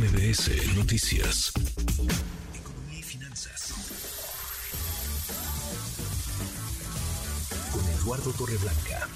MBS Noticias. Economía y finanzas. Con Eduardo Torreblanca.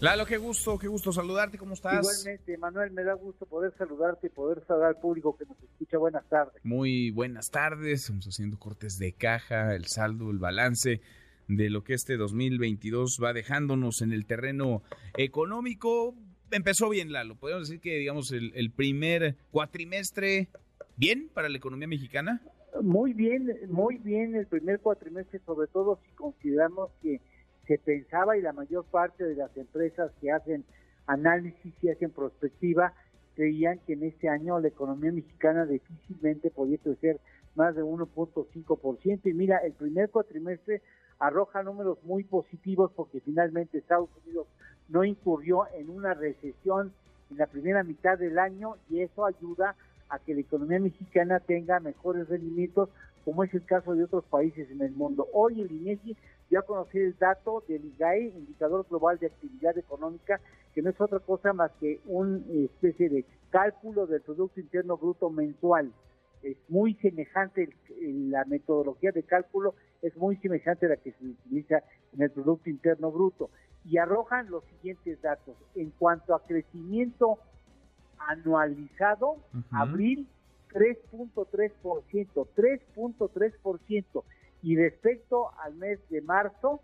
Lalo, qué gusto, qué gusto saludarte, ¿cómo estás? Igualmente, Manuel, me da gusto poder saludarte y poder saludar al público que nos escucha. Buenas tardes. Muy buenas tardes, estamos haciendo cortes de caja, el saldo, el balance de lo que este 2022 va dejándonos en el terreno económico. Empezó bien, Lalo. Podemos decir que, digamos, el, el primer cuatrimestre, bien para la economía mexicana. Muy bien, muy bien el primer cuatrimestre, sobre todo si consideramos que se pensaba y la mayor parte de las empresas que hacen análisis y hacen prospectiva creían que en este año la economía mexicana difícilmente podía crecer más de 1.5%. Y mira, el primer cuatrimestre arroja números muy positivos porque finalmente Estados Unidos no incurrió en una recesión en la primera mitad del año y eso ayuda a que la economía mexicana tenga mejores rendimientos, como es el caso de otros países en el mundo. Hoy el INEGI dio a conocer el dato del IGAE, Indicador Global de Actividad Económica, que no es otra cosa más que una especie de cálculo del Producto Interno Bruto mensual. Es muy semejante, la metodología de cálculo es muy semejante a la que se utiliza en el Producto Interno Bruto. Y arrojan los siguientes datos. En cuanto a crecimiento anualizado, abril 3.3%, 3.3%. Y respecto al mes de marzo,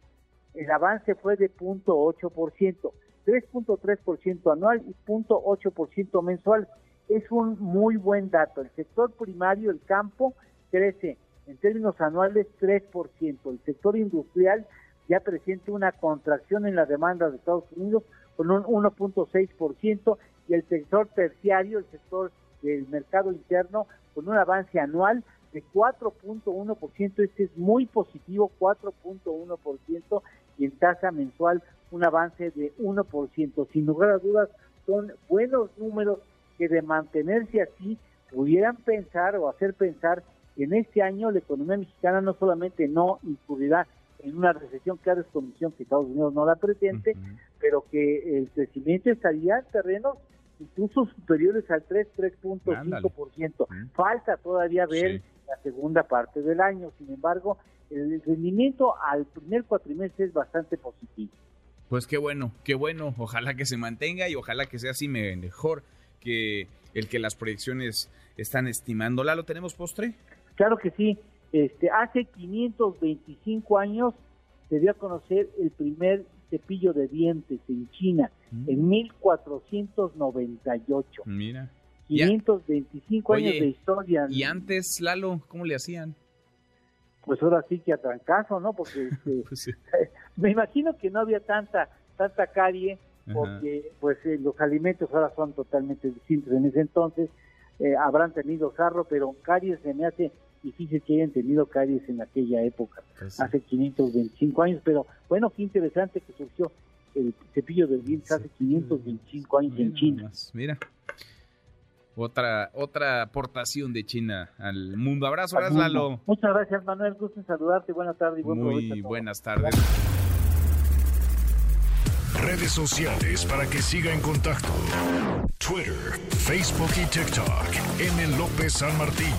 el avance fue de 0.8%, 3.3% anual y 0.8% mensual. Es un muy buen dato. El sector primario, el campo, crece en términos anuales 3%. El sector industrial ya presenta una contracción en la demanda de Estados Unidos con un 1.6% y el sector terciario, el sector del mercado interno, con un avance anual de 4.1%, este es muy positivo, 4.1%, y en tasa mensual un avance de 1%. Sin lugar a dudas, son buenos números que de mantenerse así pudieran pensar o hacer pensar que en este año la economía mexicana no solamente no incurrirá en una recesión, claro es condición que Estados Unidos no la pretende, pero que el crecimiento estaría en terrenos incluso superiores al 3, 3.5%. Falta todavía ver la segunda parte del año, sin embargo, el rendimiento al primer cuatrimestre es bastante positivo. Pues qué bueno, qué bueno, ojalá que se mantenga y ojalá que sea así mejor que el que las proyecciones están estimando. ¿Lalo, tenemos postre? Claro que sí. Este, hace 525 años se dio a conocer el primer cepillo de dientes en China, mm. en 1498. Mira. 525 años de historia. ¿Y antes, Lalo, cómo le hacían? Pues ahora sí que a trancazo, ¿no? Porque este, pues me imagino que no había tanta tanta carie, porque pues eh, los alimentos ahora son totalmente distintos. En ese entonces eh, habrán tenido carro, pero caries se me hace difícil que hayan tenido caries en aquella época, pues hace 525 años, pero bueno, qué interesante que surgió el cepillo de dientes hace 525 años en China. Mira, otra otra aportación de China al mundo. Abrazo, Lalo. Muchas gracias, Manuel. Gusto en saludarte. Buenas tardes y buen Muy buenas tardes. Redes sociales para que siga en contacto: Twitter, Facebook y TikTok. M. López San Martín.